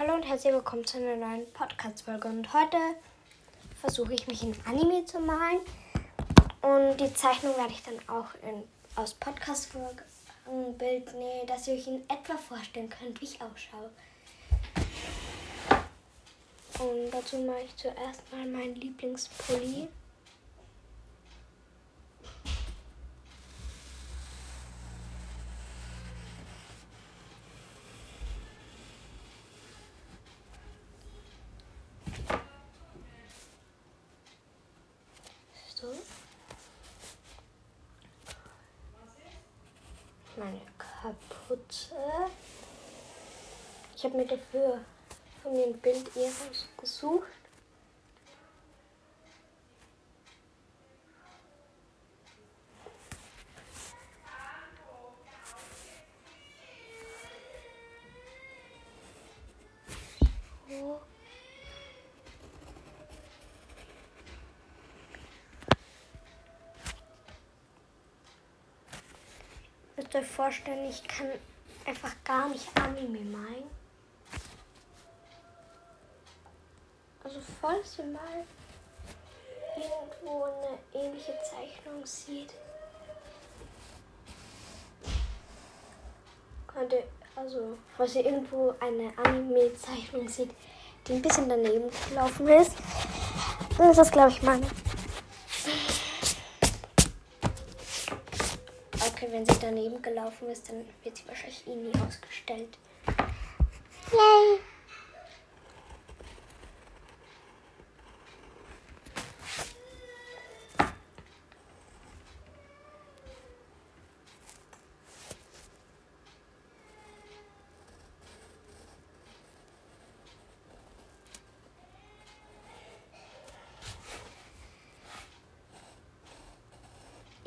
Hallo und herzlich willkommen zu einer neuen Podcast-Folge. Und heute versuche ich mich in Anime zu malen. Und die Zeichnung werde ich dann auch in, aus Podcast-Folgen Bild nähen, dass ihr euch in etwa vorstellen könnt, wie ich ausschaue. Und dazu mache ich zuerst mal meinen Lieblingspulli. So. Kapuze. Ich habe mir dafür von mir ein Bild eher gesucht. Müsst euch vorstellen, ich kann einfach gar nicht Anime malen. Also falls ihr mal irgendwo eine ähnliche Zeichnung sieht, könnt ihr, also falls ihr irgendwo eine Anime-Zeichnung seht, die ein bisschen daneben gelaufen ist, dann ist das glaube ich meine. Okay, wenn sie daneben gelaufen ist, dann wird sie wahrscheinlich eh nie ausgestellt. Yay!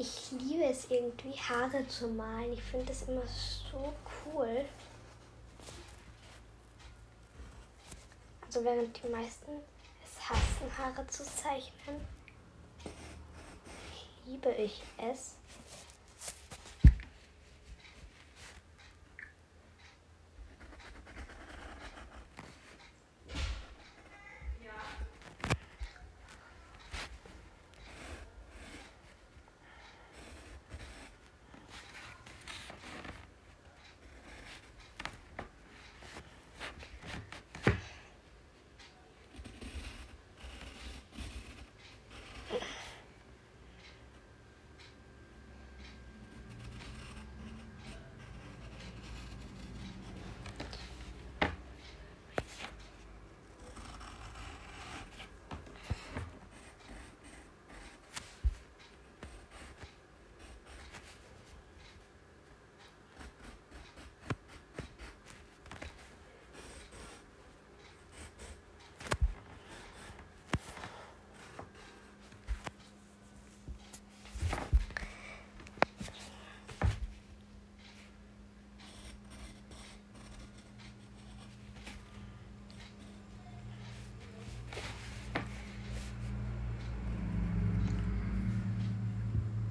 Ich liebe es irgendwie, Haare zu malen. Ich finde das immer so cool. Also während die meisten es hassen, Haare zu zeichnen, liebe ich es.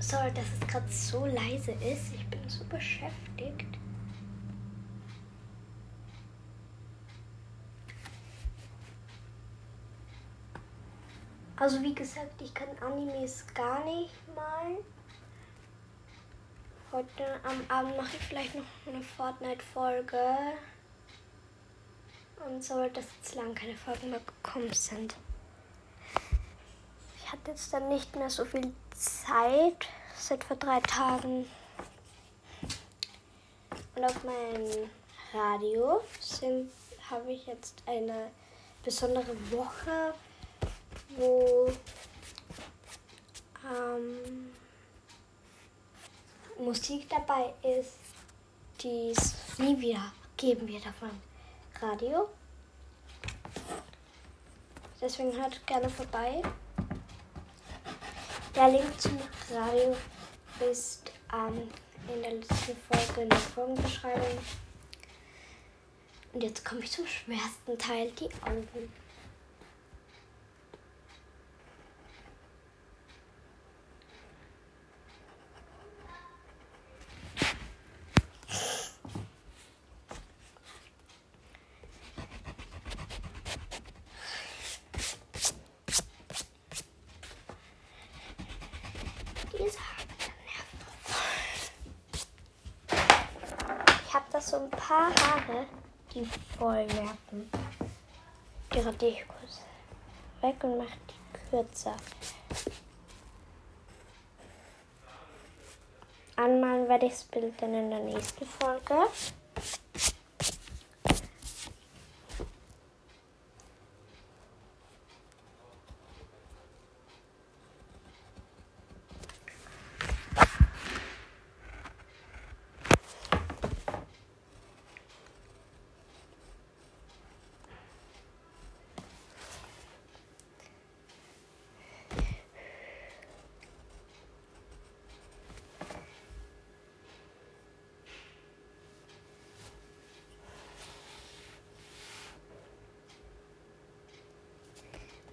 Sorry, dass es gerade so leise ist. Ich bin so beschäftigt. Also wie gesagt, ich kann Animes gar nicht malen. Heute am Abend mache ich vielleicht noch eine Fortnite-Folge. Und so, dass jetzt lang keine Folgen mehr gekommen sind. Hatte jetzt dann nicht mehr so viel Zeit seit vor drei Tagen. Und auf meinem Radio habe ich jetzt eine besondere Woche, wo ähm, Musik dabei ist, die es nie wieder geben wird auf meinem Radio. Deswegen hört gerne vorbei. Der Link zum Radio ist ähm, in der letzten Folge in der Folgenbeschreibung. Und jetzt komme ich zum schwersten Teil, die Augen. Ein paar Haare, die voll nerven. Die radiere ich kurz weg und mache die kürzer. Anmalen werde ich das Bild dann in der nächsten Folge.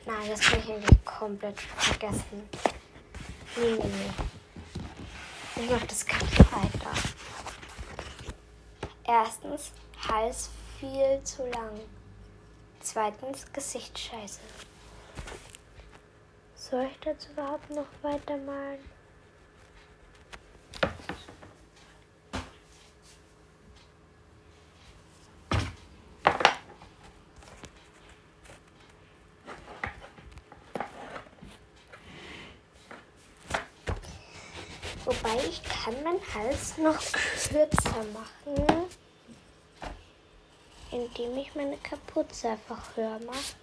Nein, das kann ich irgendwie komplett vergessen. Nee, nee, nee. Ich mache das ganz weiter. Erstens, Hals viel zu lang. Zweitens, Gesicht scheiße. Soll ich dazu überhaupt noch weitermalen? Wobei ich kann meinen Hals noch kürzer machen, indem ich meine Kapuze einfach höher mache.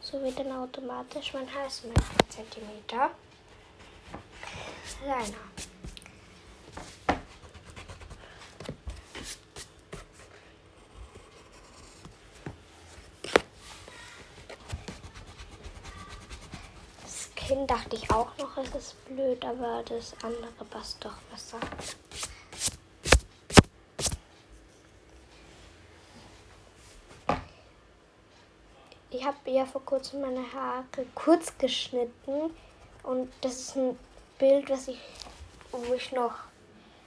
So wird dann automatisch mein Hals mit 4 cm kleiner. Kinn dachte ich auch noch, es ist blöd, aber das andere passt doch besser. Ich habe ja vor kurzem meine Haare kurz geschnitten und das ist ein Bild, was ich, wo ich noch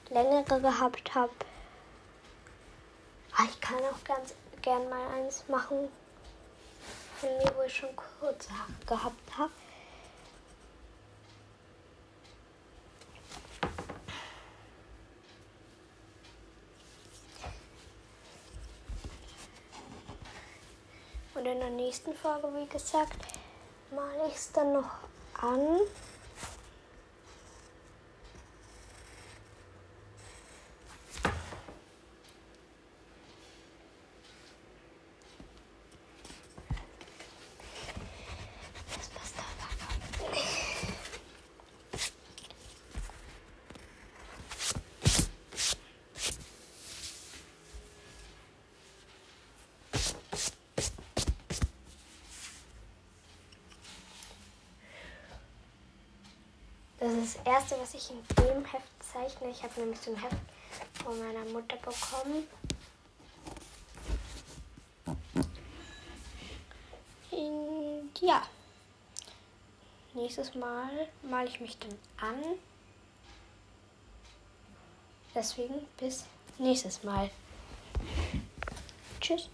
längere gehabt habe. Ah, ich kann auch ganz gern mal eins machen von mir, wo ich schon kurze Haare gehabt habe. In der nächsten Folge, wie gesagt, male ich es dann noch an. Das erste, was ich in dem Heft zeichne. Ich habe nämlich so ein Heft von meiner Mutter bekommen. Und ja, nächstes Mal male ich mich dann an. Deswegen bis nächstes Mal. Tschüss.